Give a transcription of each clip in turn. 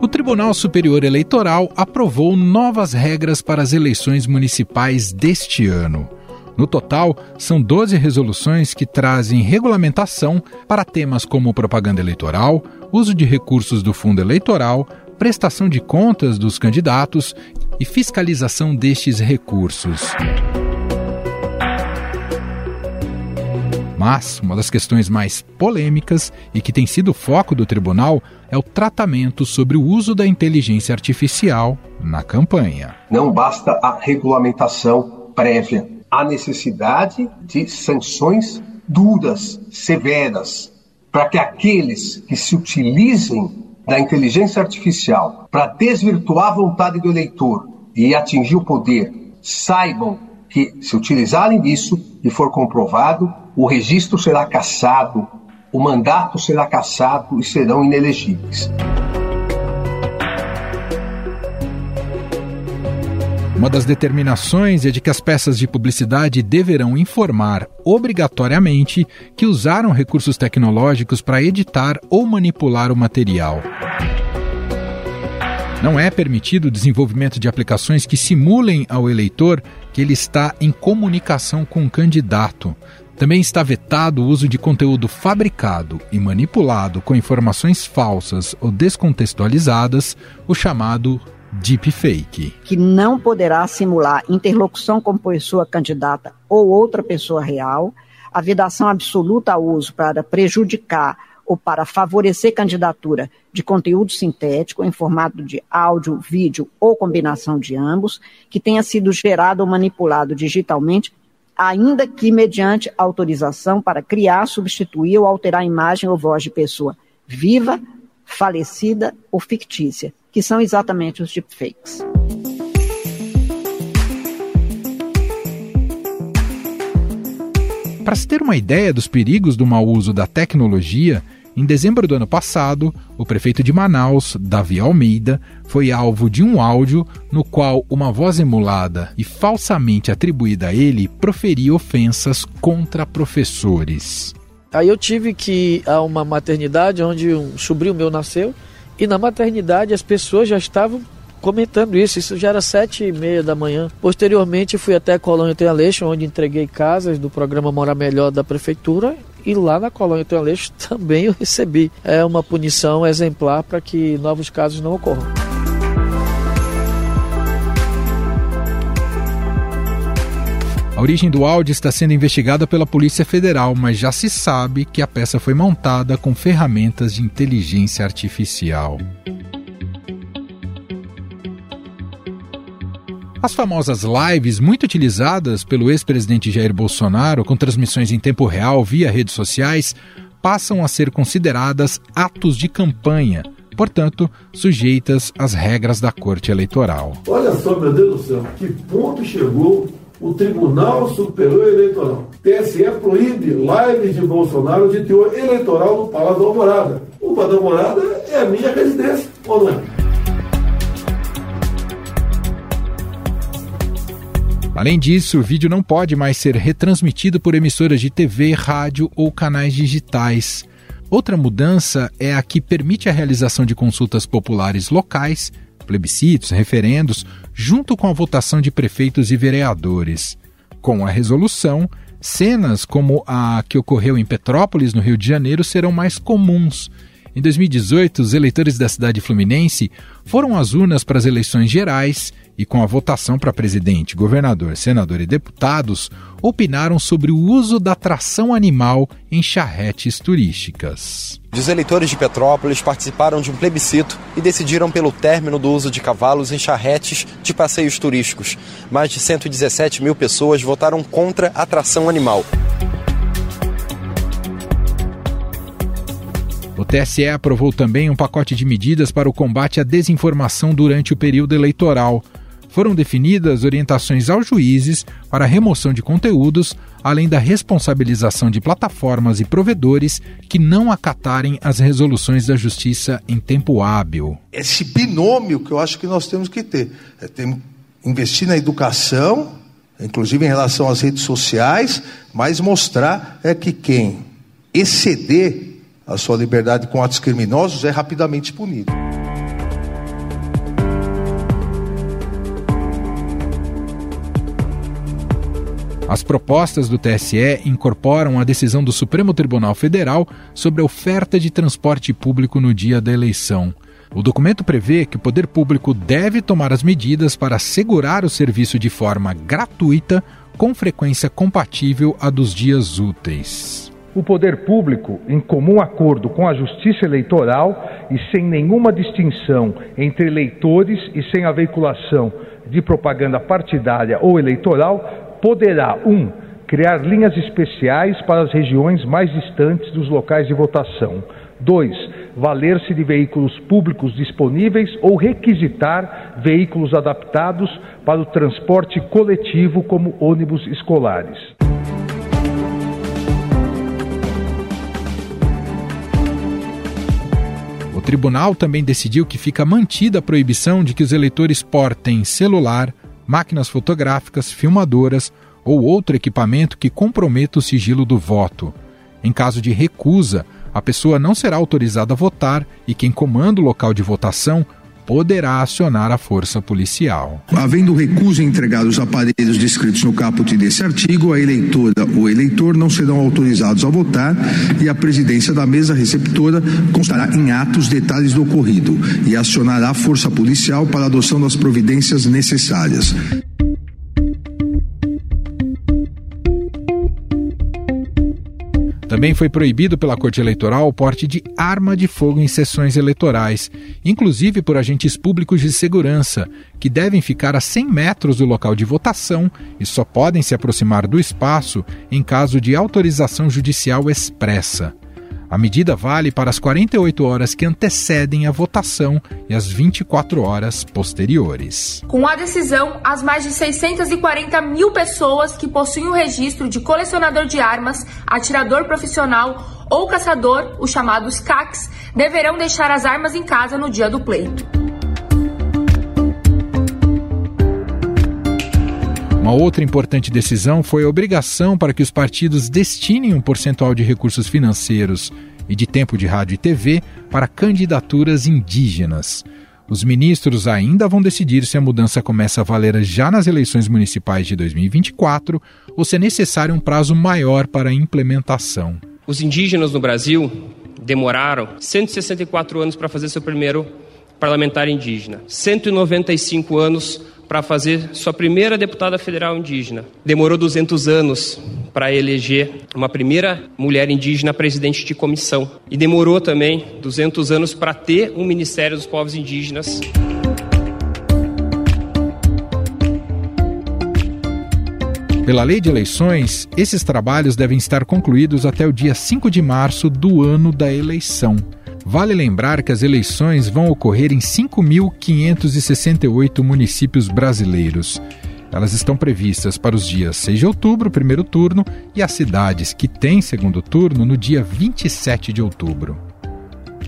O Tribunal Superior Eleitoral aprovou novas regras para as eleições municipais deste ano. No total, são 12 resoluções que trazem regulamentação para temas como propaganda eleitoral, uso de recursos do fundo eleitoral, prestação de contas dos candidatos e fiscalização destes recursos. Mas uma das questões mais polêmicas e que tem sido foco do tribunal é o tratamento sobre o uso da inteligência artificial na campanha. Não basta a regulamentação prévia, há necessidade de sanções duras, severas, para que aqueles que se utilizem da inteligência artificial para desvirtuar a vontade do eleitor e atingir o poder saibam que, se utilizarem disso e for comprovado, o registro será cassado, o mandato será cassado e serão inelegíveis. Uma das determinações é de que as peças de publicidade deverão informar obrigatoriamente que usaram recursos tecnológicos para editar ou manipular o material. Não é permitido o desenvolvimento de aplicações que simulem ao eleitor que ele está em comunicação com o candidato. Também está vetado o uso de conteúdo fabricado e manipulado com informações falsas ou descontextualizadas, o chamado deepfake. Que não poderá simular interlocução com pessoa candidata ou outra pessoa real, a vedação absoluta ao uso para prejudicar ou para favorecer candidatura de conteúdo sintético em formato de áudio, vídeo ou combinação de ambos, que tenha sido gerado ou manipulado digitalmente, ainda que mediante autorização para criar, substituir ou alterar a imagem ou voz de pessoa viva, falecida ou fictícia, que são exatamente os deepfakes. Para se ter uma ideia dos perigos do mau uso da tecnologia, em dezembro do ano passado, o prefeito de Manaus, Davi Almeida, foi alvo de um áudio no qual uma voz emulada e falsamente atribuída a ele proferia ofensas contra professores. Aí eu tive que ir a uma maternidade onde um sobrinho meu nasceu e na maternidade as pessoas já estavam comentando isso, isso já era sete e meia da manhã. Posteriormente fui até a Colônia Tem Aleixo, onde entreguei casas do programa Morar Melhor da Prefeitura e lá na Colônia Tem Aleixo também eu recebi é, uma punição exemplar para que novos casos não ocorram. A origem do áudio está sendo investigada pela Polícia Federal, mas já se sabe que a peça foi montada com ferramentas de inteligência artificial. As famosas lives, muito utilizadas pelo ex-presidente Jair Bolsonaro, com transmissões em tempo real via redes sociais, passam a ser consideradas atos de campanha, portanto, sujeitas às regras da Corte Eleitoral. Olha só, meu Deus do céu, que ponto chegou o Tribunal Superior Eleitoral. TSE proíbe lives de Bolsonaro de teor eleitoral no Palácio da Alvorada. O Palácio da Alvorada é a minha residência, ou não é? Além disso, o vídeo não pode mais ser retransmitido por emissoras de TV, rádio ou canais digitais. Outra mudança é a que permite a realização de consultas populares locais, plebiscitos, referendos, junto com a votação de prefeitos e vereadores. Com a resolução, cenas como a que ocorreu em Petrópolis, no Rio de Janeiro, serão mais comuns. Em 2018, os eleitores da cidade fluminense foram às urnas para as eleições gerais e com a votação para presidente, governador, senador e deputados, opinaram sobre o uso da tração animal em charretes turísticas. Os eleitores de Petrópolis participaram de um plebiscito e decidiram pelo término do uso de cavalos em charretes de passeios turísticos. Mais de 117 mil pessoas votaram contra a tração animal. O TSE aprovou também um pacote de medidas para o combate à desinformação durante o período eleitoral foram definidas orientações aos juízes para a remoção de conteúdos, além da responsabilização de plataformas e provedores que não acatarem as resoluções da Justiça em tempo hábil. Esse binômio que eu acho que nós temos que ter. É, temos investir na educação, inclusive em relação às redes sociais, mas mostrar é que quem exceder a sua liberdade com atos criminosos, é rapidamente punido. As propostas do TSE incorporam a decisão do Supremo Tribunal Federal sobre a oferta de transporte público no dia da eleição. O documento prevê que o poder público deve tomar as medidas para assegurar o serviço de forma gratuita, com frequência compatível à dos dias úteis. O poder público, em comum acordo com a Justiça Eleitoral e sem nenhuma distinção entre eleitores e sem a veiculação de propaganda partidária ou eleitoral, poderá, um, criar linhas especiais para as regiões mais distantes dos locais de votação. 2. Valer-se de veículos públicos disponíveis ou requisitar veículos adaptados para o transporte coletivo, como ônibus escolares. Tribunal também decidiu que fica mantida a proibição de que os eleitores portem celular, máquinas fotográficas, filmadoras ou outro equipamento que comprometa o sigilo do voto. Em caso de recusa, a pessoa não será autorizada a votar e quem comanda o local de votação poderá acionar a força policial. Havendo recusa em entregar os aparelhos descritos no caput desse artigo, a eleitora ou eleitor não serão autorizados a votar e a presidência da mesa receptora constará em atos detalhes do ocorrido e acionará a força policial para a adoção das providências necessárias. Também foi proibido pela Corte Eleitoral o porte de arma de fogo em sessões eleitorais, inclusive por agentes públicos de segurança, que devem ficar a 100 metros do local de votação e só podem se aproximar do espaço em caso de autorização judicial expressa. A medida vale para as 48 horas que antecedem a votação e as 24 horas posteriores. Com a decisão, as mais de 640 mil pessoas que possuem o registro de colecionador de armas, atirador profissional ou caçador, os chamados CACs, deverão deixar as armas em casa no dia do pleito. Uma outra importante decisão foi a obrigação para que os partidos destinem um percentual de recursos financeiros e de tempo de rádio e TV para candidaturas indígenas. Os ministros ainda vão decidir se a mudança começa a valer já nas eleições municipais de 2024 ou se é necessário um prazo maior para a implementação. Os indígenas no Brasil demoraram 164 anos para fazer seu primeiro parlamentar indígena, 195 anos para fazer sua primeira deputada federal indígena. Demorou 200 anos para eleger uma primeira mulher indígena presidente de comissão. E demorou também 200 anos para ter um Ministério dos Povos Indígenas. Pela lei de eleições, esses trabalhos devem estar concluídos até o dia 5 de março do ano da eleição. Vale lembrar que as eleições vão ocorrer em 5.568 municípios brasileiros. Elas estão previstas para os dias 6 de outubro, primeiro turno, e as cidades que têm segundo turno no dia 27 de outubro.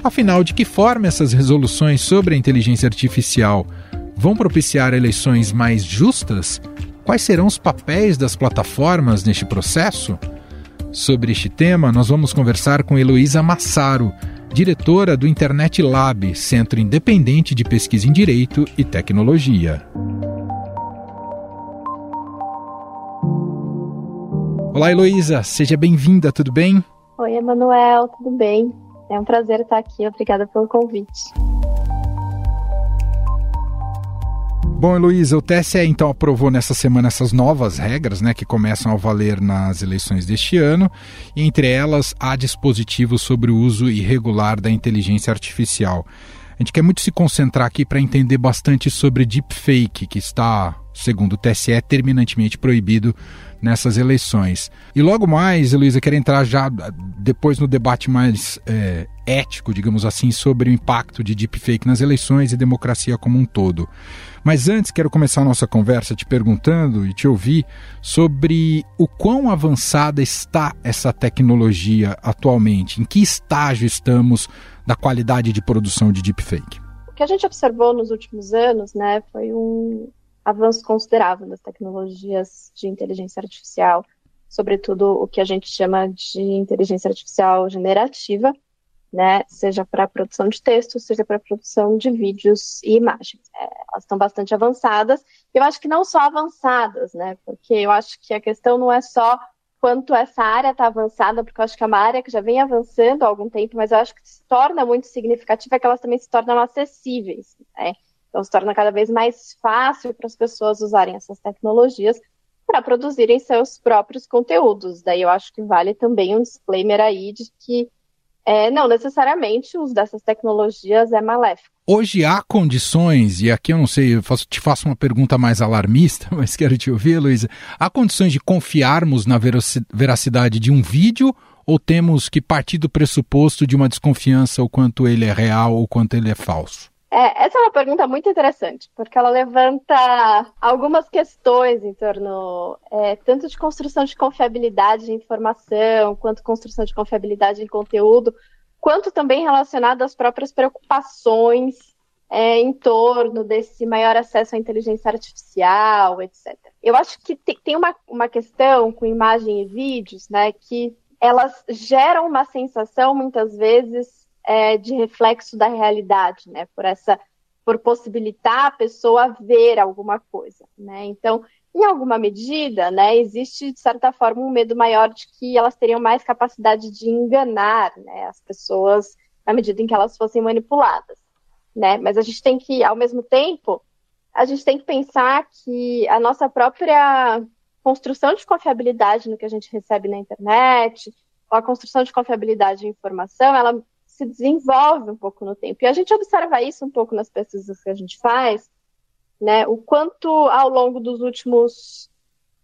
Afinal, de que forma essas resoluções sobre a inteligência artificial vão propiciar eleições mais justas? Quais serão os papéis das plataformas neste processo? Sobre este tema, nós vamos conversar com Heloísa Massaro, diretora do Internet Lab, Centro Independente de Pesquisa em Direito e Tecnologia. Olá, Heloísa, seja bem-vinda, tudo bem? Oi, Emanuel, tudo bem? É um prazer estar aqui, obrigada pelo convite. Bom, Heloísa, o TSE então aprovou nessa semana essas novas regras, né, que começam a valer nas eleições deste ano, e entre elas há dispositivos sobre o uso irregular da inteligência artificial. A gente quer muito se concentrar aqui para entender bastante sobre deepfake, que está, segundo o TSE, terminantemente proibido nessas eleições. E logo mais, Heloísa, quero entrar já depois no debate mais é, ético, digamos assim, sobre o impacto de deepfake nas eleições e democracia como um todo. Mas antes, quero começar a nossa conversa te perguntando e te ouvir sobre o quão avançada está essa tecnologia atualmente, em que estágio estamos da qualidade de produção de deepfake. O que a gente observou nos últimos anos né, foi um avanço considerável das tecnologias de inteligência artificial sobretudo o que a gente chama de inteligência artificial generativa, né, seja para produção de texto, seja para produção de vídeos e imagens. É, elas estão bastante avançadas. Eu acho que não só avançadas, né, porque eu acho que a questão não é só quanto essa área está avançada, porque eu acho que é uma área que já vem avançando há algum tempo, mas eu acho que se torna muito significativa que elas também se tornam acessíveis. Né? Então se torna cada vez mais fácil para as pessoas usarem essas tecnologias para produzirem seus próprios conteúdos. Daí eu acho que vale também um disclaimer aí de que é, não necessariamente o uso dessas tecnologias é maléfico. Hoje há condições, e aqui eu não sei, eu faço, te faço uma pergunta mais alarmista, mas quero te ouvir, Luísa. Há condições de confiarmos na veracidade de um vídeo ou temos que partir do pressuposto de uma desconfiança o quanto ele é real ou quanto ele é falso? É, essa é uma pergunta muito interessante, porque ela levanta algumas questões em torno é, tanto de construção de confiabilidade de informação, quanto construção de confiabilidade em conteúdo, quanto também relacionado às próprias preocupações é, em torno desse maior acesso à inteligência artificial, etc. Eu acho que tem uma, uma questão com imagem e vídeos, né, que elas geram uma sensação, muitas vezes, é, de reflexo da realidade, né? Por essa, por possibilitar a pessoa ver alguma coisa, né? Então, em alguma medida, né, existe de certa forma um medo maior de que elas teriam mais capacidade de enganar, né, as pessoas na medida em que elas fossem manipuladas, né? Mas a gente tem que, ao mesmo tempo, a gente tem que pensar que a nossa própria construção de confiabilidade no que a gente recebe na internet, ou a construção de confiabilidade em informação, ela se desenvolve um pouco no tempo. E a gente observa isso um pouco nas pesquisas que a gente faz, né? O quanto ao longo dos últimos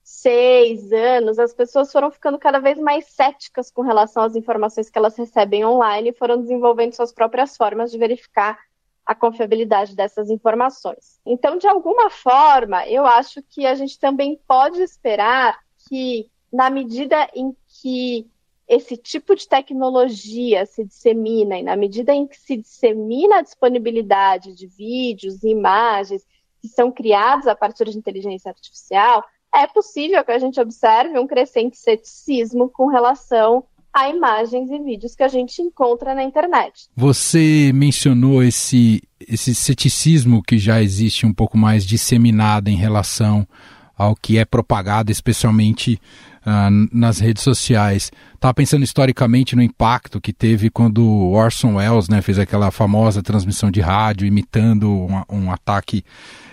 seis anos as pessoas foram ficando cada vez mais céticas com relação às informações que elas recebem online e foram desenvolvendo suas próprias formas de verificar a confiabilidade dessas informações. Então, de alguma forma, eu acho que a gente também pode esperar que, na medida em que esse tipo de tecnologia se dissemina e na medida em que se dissemina a disponibilidade de vídeos e imagens que são criados a partir de inteligência artificial, é possível que a gente observe um crescente ceticismo com relação a imagens e vídeos que a gente encontra na internet. Você mencionou esse, esse ceticismo que já existe um pouco mais disseminado em relação ao que é propagado, especialmente uh, nas redes sociais. Estava pensando historicamente no impacto que teve quando Orson Welles né, fez aquela famosa transmissão de rádio imitando um, um ataque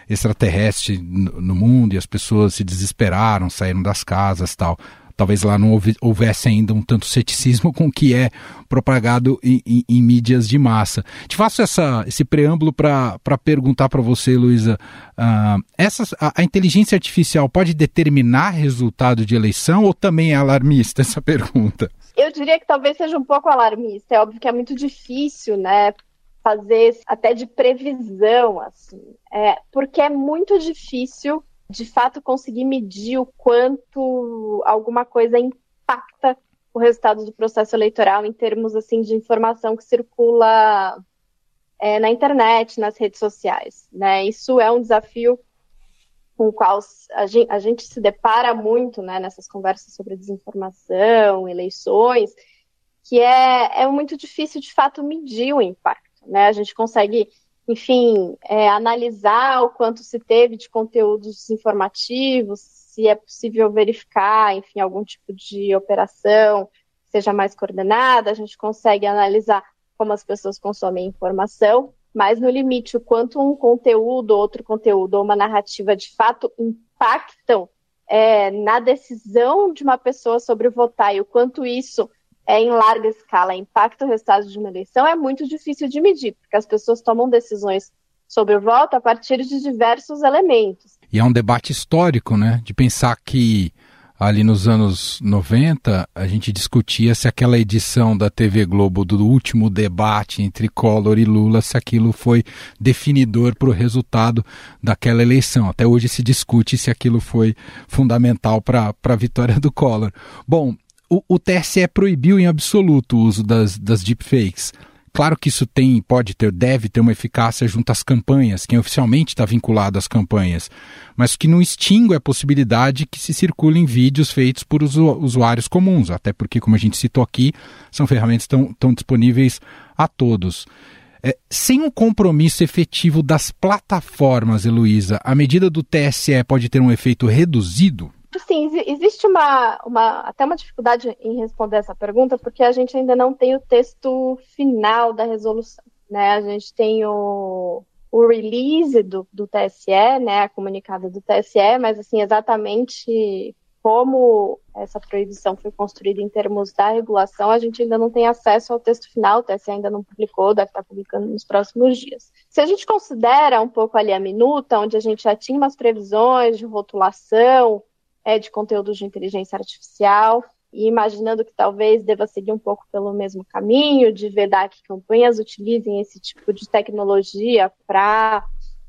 extraterrestre no, no mundo e as pessoas se desesperaram, saíram das casas tal talvez lá não houvesse ainda um tanto ceticismo com o que é propagado em, em, em mídias de massa. Te faço essa, esse preâmbulo para perguntar para você, Luísa, uh, a, a, inteligência artificial pode determinar resultado de eleição ou também é alarmista essa pergunta? Eu diria que talvez seja um pouco alarmista. É óbvio que é muito difícil, né? Fazer até de previsão, assim, é, porque é muito difícil de fato conseguir medir o quanto alguma coisa impacta o resultado do processo eleitoral em termos assim de informação que circula é, na internet, nas redes sociais. Né? Isso é um desafio com o qual a gente, a gente se depara muito né, nessas conversas sobre desinformação, eleições, que é, é muito difícil de fato medir o impacto. Né? A gente consegue enfim, é, analisar o quanto se teve de conteúdos informativos, se é possível verificar, enfim, algum tipo de operação seja mais coordenada, a gente consegue analisar como as pessoas consomem informação, mas no limite, o quanto um conteúdo, outro conteúdo ou uma narrativa de fato impactam é, na decisão de uma pessoa sobre votar e o quanto isso é, em larga escala impacta o resultado de uma eleição é muito difícil de medir, porque as pessoas tomam decisões sobre o voto a partir de diversos elementos. E é um debate histórico, né? De pensar que ali nos anos 90 a gente discutia se aquela edição da TV Globo do último debate entre Collor e Lula, se aquilo foi definidor para o resultado daquela eleição. Até hoje se discute se aquilo foi fundamental para a vitória do Collor. Bom, o, o TSE proibiu em absoluto o uso das, das deepfakes. Claro que isso tem, pode ter, deve ter uma eficácia junto às campanhas, quem oficialmente está vinculado às campanhas, mas que não extingue a possibilidade que se circulem vídeos feitos por usuários comuns, até porque, como a gente citou aqui, são ferramentas que estão disponíveis a todos. É, sem um compromisso efetivo das plataformas, Heloísa, a medida do TSE pode ter um efeito reduzido? Sim, existe uma, uma, até uma dificuldade em responder essa pergunta, porque a gente ainda não tem o texto final da resolução. Né? A gente tem o, o release do, do TSE, né, a comunicada do TSE, mas assim, exatamente como essa proibição foi construída em termos da regulação, a gente ainda não tem acesso ao texto final, o TSE ainda não publicou, deve estar publicando nos próximos dias. Se a gente considera um pouco ali a minuta, onde a gente já tinha umas previsões de rotulação é, de conteúdos de inteligência artificial, e imaginando que talvez deva seguir um pouco pelo mesmo caminho, de vedar que campanhas utilizem esse tipo de tecnologia para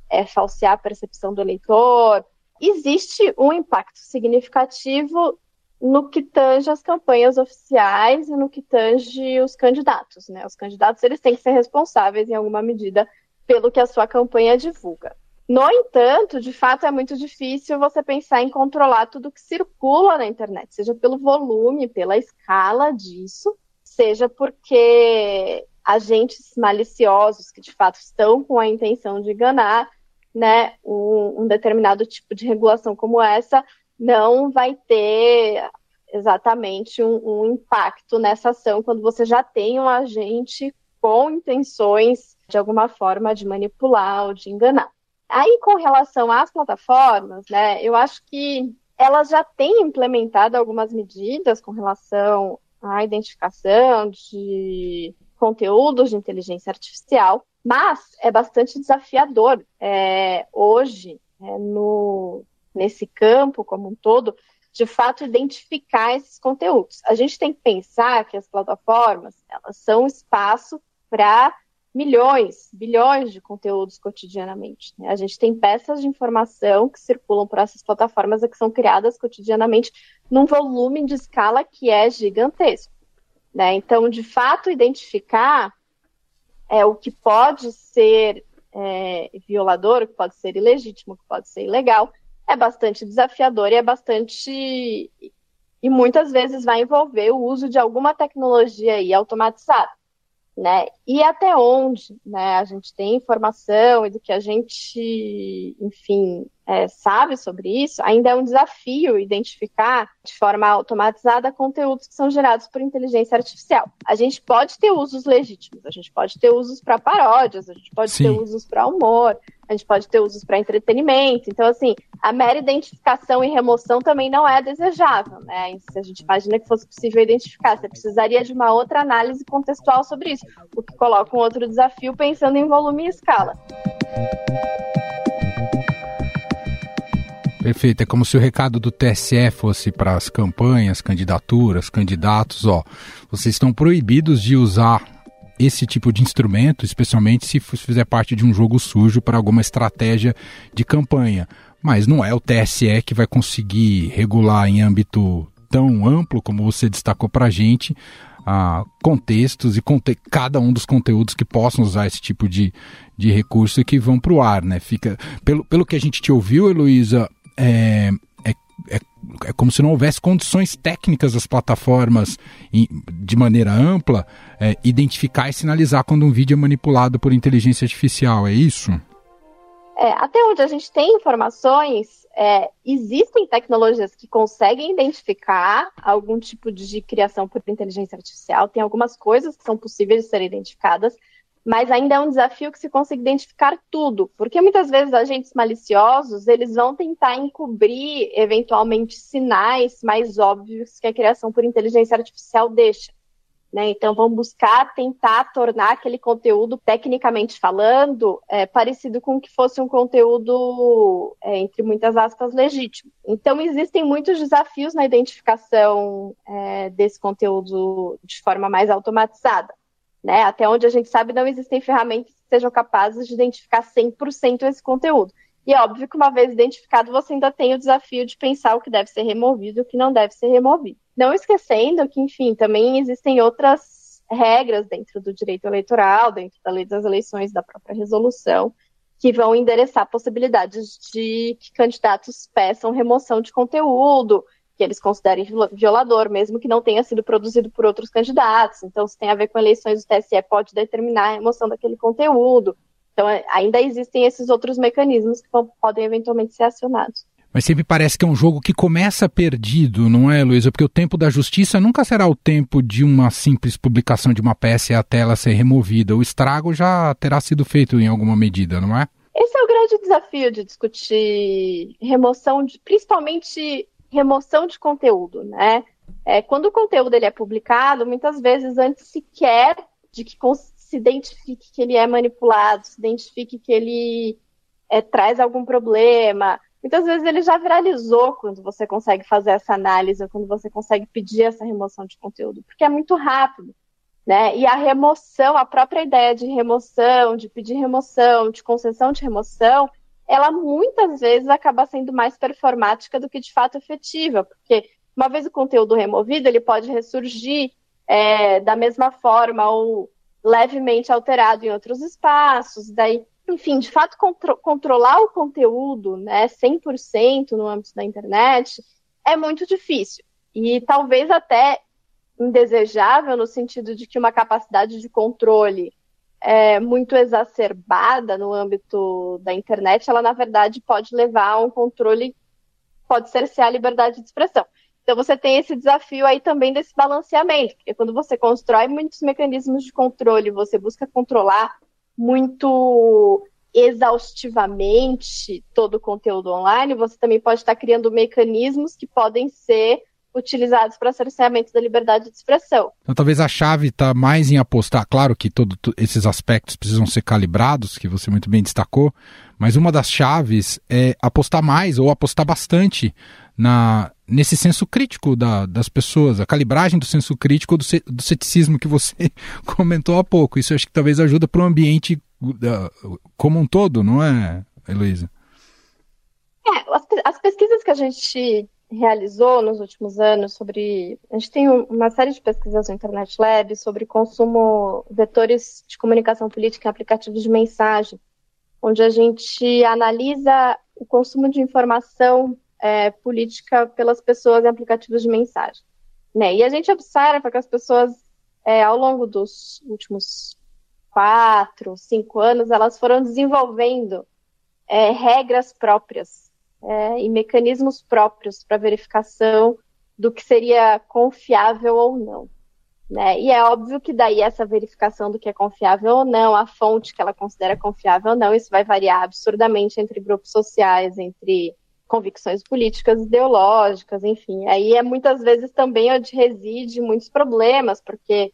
é, falsear a percepção do eleitor, existe um impacto significativo no que tange as campanhas oficiais e no que tange os candidatos. Né? Os candidatos eles têm que ser responsáveis em alguma medida pelo que a sua campanha divulga. No entanto, de fato, é muito difícil você pensar em controlar tudo que circula na internet, seja pelo volume, pela escala disso, seja porque agentes maliciosos que de fato estão com a intenção de enganar né, um, um determinado tipo de regulação como essa não vai ter exatamente um, um, impacto nessa ação quando você já tem um agente com intenções de alguma forma de manipular ou de enganar. Aí, com relação às plataformas, né, eu acho que elas já têm implementado algumas medidas com relação à identificação de conteúdos de inteligência artificial, mas é bastante desafiador é, hoje, é, no, nesse campo como um todo, de fato identificar esses conteúdos. A gente tem que pensar que as plataformas elas são espaço para milhões, bilhões de conteúdos cotidianamente. Né? A gente tem peças de informação que circulam por essas plataformas e que são criadas cotidianamente num volume de escala que é gigantesco. Né? Então, de fato, identificar é, o que pode ser é, violador, o que pode ser ilegítimo, o que pode ser ilegal, é bastante desafiador e é bastante. E muitas vezes vai envolver o uso de alguma tecnologia aí automatizada né? E até onde, né? A gente tem informação e do que a gente, enfim, é, sabe sobre isso, ainda é um desafio identificar de forma automatizada conteúdos que são gerados por inteligência artificial. A gente pode ter usos legítimos, a gente pode ter usos para paródias, a gente pode Sim. ter usos para humor, a gente pode ter usos para entretenimento. Então, assim, a mera identificação e remoção também não é desejável, né? Se a gente imagina que fosse possível identificar, você precisaria de uma outra análise contextual sobre isso, o que coloca um outro desafio pensando em volume e escala. Perfeito. É como se o recado do TSE fosse para as campanhas, candidaturas, candidatos, ó, vocês estão proibidos de usar esse tipo de instrumento, especialmente se fizer parte de um jogo sujo para alguma estratégia de campanha. Mas não é o TSE que vai conseguir regular em âmbito tão amplo como você destacou para a gente, ah, contextos e conte cada um dos conteúdos que possam usar esse tipo de, de recurso e que vão para o ar, né? Fica, pelo, pelo que a gente te ouviu, Heloísa, é, é, é como se não houvesse condições técnicas das plataformas de maneira ampla é, identificar e sinalizar quando um vídeo é manipulado por inteligência artificial, é isso? É, até onde a gente tem informações, é, existem tecnologias que conseguem identificar algum tipo de criação por inteligência artificial, tem algumas coisas que são possíveis de serem identificadas, mas ainda é um desafio que se consiga identificar tudo, porque muitas vezes agentes maliciosos eles vão tentar encobrir eventualmente sinais mais óbvios que a criação por inteligência artificial deixa. Né? Então vão buscar tentar tornar aquele conteúdo, tecnicamente falando, é, parecido com que fosse um conteúdo, é, entre muitas aspas, legítimo. Então existem muitos desafios na identificação é, desse conteúdo de forma mais automatizada. Né? Até onde a gente sabe, não existem ferramentas que sejam capazes de identificar 100% esse conteúdo. E é óbvio que uma vez identificado, você ainda tem o desafio de pensar o que deve ser removido e o que não deve ser removido. Não esquecendo que, enfim, também existem outras regras dentro do direito eleitoral, dentro da lei das eleições, da própria resolução, que vão endereçar possibilidades de que candidatos peçam remoção de conteúdo, que eles considerem violador, mesmo que não tenha sido produzido por outros candidatos. Então, se tem a ver com eleições, o TSE pode determinar a remoção daquele conteúdo. Então, é, ainda existem esses outros mecanismos que podem eventualmente ser acionados. Mas sempre parece que é um jogo que começa perdido, não é, Luísa? Porque o tempo da justiça nunca será o tempo de uma simples publicação de uma peça até ela ser removida. O estrago já terá sido feito em alguma medida, não é? Esse é o grande desafio de discutir remoção, de, principalmente remoção de conteúdo, né? É, quando o conteúdo ele é publicado, muitas vezes antes sequer de que se identifique que ele é manipulado, se identifique que ele é, traz algum problema, Muitas vezes ele já viralizou quando você consegue fazer essa análise, quando você consegue pedir essa remoção de conteúdo, porque é muito rápido. Né? E a remoção, a própria ideia de remoção, de pedir remoção, de concessão de remoção, ela muitas vezes acaba sendo mais performática do que de fato efetiva, porque uma vez o conteúdo removido, ele pode ressurgir é, da mesma forma ou levemente alterado em outros espaços, daí enfim, de fato, contro controlar o conteúdo, né, 100% no âmbito da internet, é muito difícil. E talvez até indesejável no sentido de que uma capacidade de controle é, muito exacerbada no âmbito da internet, ela na verdade pode levar a um controle, pode cercear a liberdade de expressão. Então você tem esse desafio aí também desse balanceamento, porque quando você constrói muitos mecanismos de controle, você busca controlar muito exaustivamente todo o conteúdo online, você também pode estar criando mecanismos que podem ser utilizados para cerceamento da liberdade de expressão. Então, talvez a chave está mais em apostar, claro que todos esses aspectos precisam ser calibrados, que você muito bem destacou, mas uma das chaves é apostar mais ou apostar bastante na nesse senso crítico da, das pessoas, a calibragem do senso crítico do, do ceticismo que você comentou há pouco. Isso acho que talvez ajuda para o ambiente uh, como um todo, não é, Heloísa? É, as, as pesquisas que a gente realizou nos últimos anos sobre. A gente tem uma série de pesquisas no Internet Lab sobre consumo vetores de comunicação política em aplicativos de mensagem, onde a gente analisa o consumo de informação é, política pelas pessoas em aplicativos de mensagem. Né? E a gente observa que as pessoas, é, ao longo dos últimos quatro, cinco anos, elas foram desenvolvendo é, regras próprias é, e mecanismos próprios para verificação do que seria confiável ou não. Né? E é óbvio que daí essa verificação do que é confiável ou não, a fonte que ela considera confiável ou não, isso vai variar absurdamente entre grupos sociais, entre convicções políticas, ideológicas, enfim. Aí é muitas vezes também onde reside muitos problemas, porque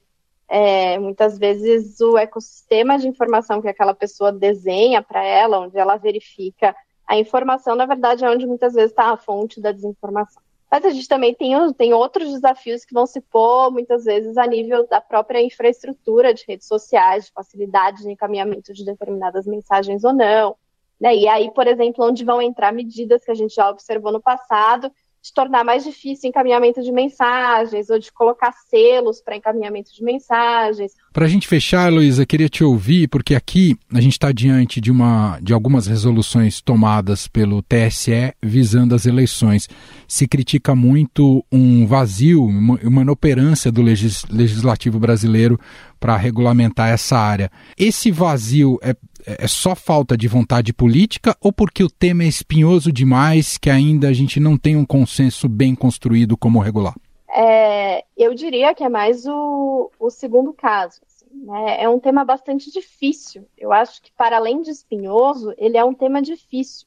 é, muitas vezes o ecossistema de informação que aquela pessoa desenha para ela, onde ela verifica a informação, na verdade, é onde muitas vezes está a fonte da desinformação. Mas a gente também tem, tem outros desafios que vão se pôr, muitas vezes, a nível da própria infraestrutura de redes sociais, de facilidade de encaminhamento de determinadas mensagens ou não. Né? E aí, por exemplo, onde vão entrar medidas que a gente já observou no passado, de tornar mais difícil encaminhamento de mensagens ou de colocar selos para encaminhamento de mensagens. Para a gente fechar, Luísa, queria te ouvir, porque aqui a gente está diante de, uma, de algumas resoluções tomadas pelo TSE visando as eleições. Se critica muito um vazio, uma, uma inoperância do legis, legislativo brasileiro para regulamentar essa área. Esse vazio é é, só falta de vontade política ou porque o tema é espinhoso demais que ainda a gente não tem um consenso bem construído como regular? É, eu diria que é mais o, o segundo caso. Assim, né? É um tema bastante difícil. Eu acho que, para além de espinhoso, ele é um tema difícil,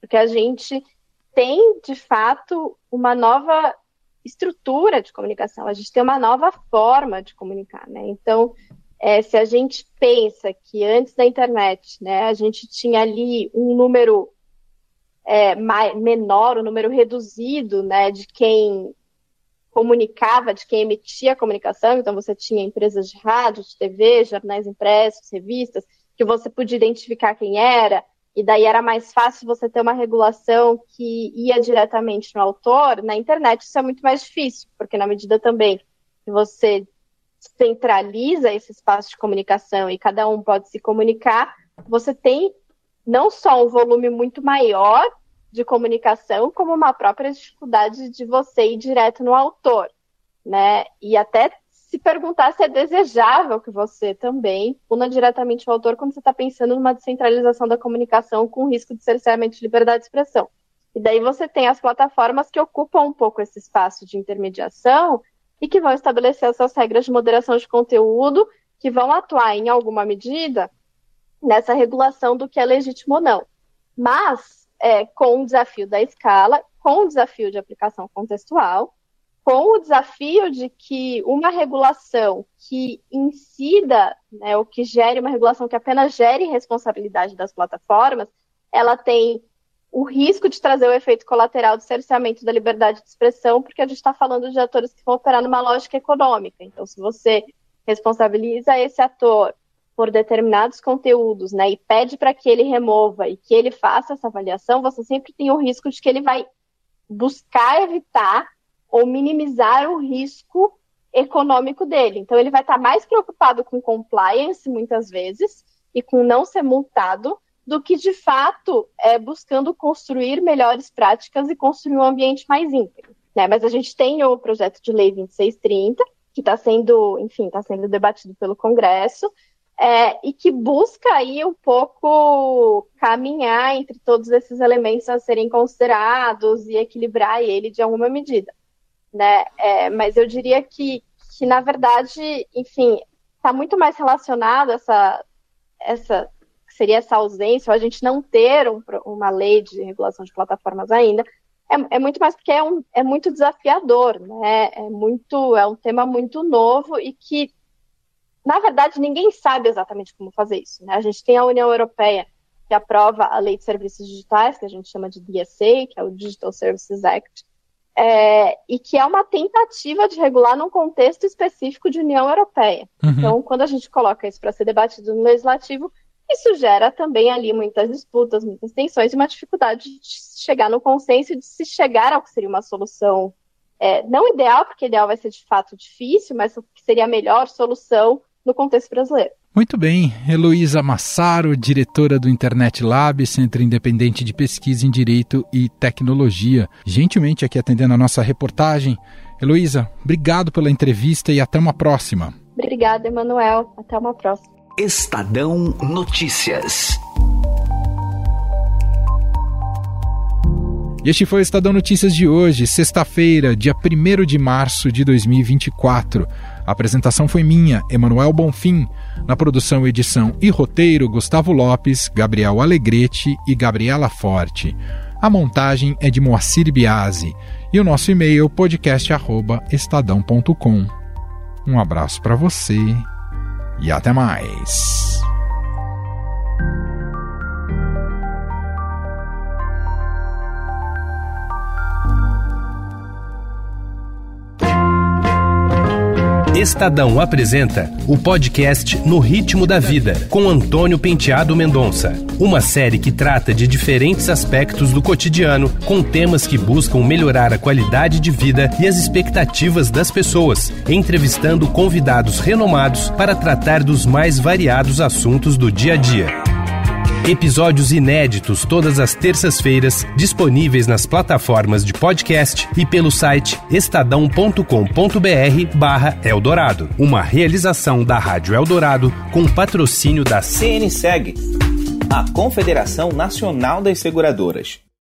porque a gente tem, de fato, uma nova estrutura de comunicação, a gente tem uma nova forma de comunicar, né? Então, é, se a gente pensa que antes da internet, né, a gente tinha ali um número é, mais, menor, um número reduzido, né, de quem comunicava, de quem emitia a comunicação, então você tinha empresas de rádio, de TV, jornais impressos, revistas, que você podia identificar quem era, e daí era mais fácil você ter uma regulação que ia diretamente no autor, na internet isso é muito mais difícil, porque na medida também que você centraliza esse espaço de comunicação e cada um pode se comunicar, você tem não só um volume muito maior de comunicação, como uma própria dificuldade de você ir direto no autor, né? E até se perguntar se é desejável que você também puna diretamente o autor quando você está pensando numa descentralização da comunicação com risco de cerceamento de liberdade de expressão. E daí você tem as plataformas que ocupam um pouco esse espaço de intermediação e que vão estabelecer essas regras de moderação de conteúdo que vão atuar em alguma medida nessa regulação do que é legítimo ou não. Mas é, com o desafio da escala, com o desafio de aplicação contextual, com o desafio de que uma regulação que incida, né, ou que gere uma regulação que apenas gere responsabilidade das plataformas, ela tem o risco de trazer o efeito colateral do cerceamento da liberdade de expressão, porque a gente está falando de atores que vão operar numa lógica econômica. Então, se você responsabiliza esse ator por determinados conteúdos, né, e pede para que ele remova e que ele faça essa avaliação, você sempre tem o risco de que ele vai buscar evitar ou minimizar o risco econômico dele. Então, ele vai estar mais preocupado com compliance, muitas vezes, e com não ser multado, do que, de fato, é, buscando construir melhores práticas e construir um ambiente mais íntegro. Né? Mas a gente tem o projeto de lei 2630, que está sendo, enfim, está sendo debatido pelo Congresso, é, e que busca aí um pouco caminhar entre todos esses elementos a serem considerados e equilibrar ele de alguma medida né? É, mas eu diria que, que, na verdade, enfim, está muito mais relacionado essa, essa seria essa ausência, ou a gente não ter um, uma lei de regulação de plataformas ainda, é, é, muito mais porque é, um, é muito desafiador, né? É muito, é um tema muito novo e que, na verdade, ninguém sabe exatamente como fazer isso. Né? A gente tem a União Europeia que aprova a lei de serviços digitais, que a gente chama de DSA, que é o Digital Services Act, é, e que é uma tentativa de regular num contexto específico de União Europeia. Uhum. Então, quando a gente coloca isso para ser debatido no legislativo, isso gera também ali muitas disputas, muitas tensões e uma dificuldade de chegar no consenso e de se chegar ao que seria uma solução é, não ideal, porque ideal vai ser de fato difícil, mas o que seria a melhor solução no contexto brasileiro. Muito bem, Heloísa Massaro, diretora do Internet Lab, Centro Independente de Pesquisa em Direito e Tecnologia, gentilmente aqui atendendo a nossa reportagem. Heloísa, obrigado pela entrevista e até uma próxima. Obrigada, Emanuel. Até uma próxima. Estadão Notícias. E este foi o Estadão Notícias de hoje, sexta-feira, dia 1 de março de 2024. A apresentação foi minha, Emanuel Bonfim. Na produção, edição e roteiro, Gustavo Lopes, Gabriel Alegrete e Gabriela Forte. A montagem é de Moacir Biasi. E o nosso e-mail podcast@estadão.com. Um abraço para você e até mais. Estadão apresenta o podcast No Ritmo da Vida, com Antônio Penteado Mendonça. Uma série que trata de diferentes aspectos do cotidiano, com temas que buscam melhorar a qualidade de vida e as expectativas das pessoas, entrevistando convidados renomados para tratar dos mais variados assuntos do dia a dia. Episódios inéditos todas as terças-feiras, disponíveis nas plataformas de podcast e pelo site estadão.com.br barra Eldorado. Uma realização da Rádio Eldorado com patrocínio da CNSEG, a Confederação Nacional das Seguradoras.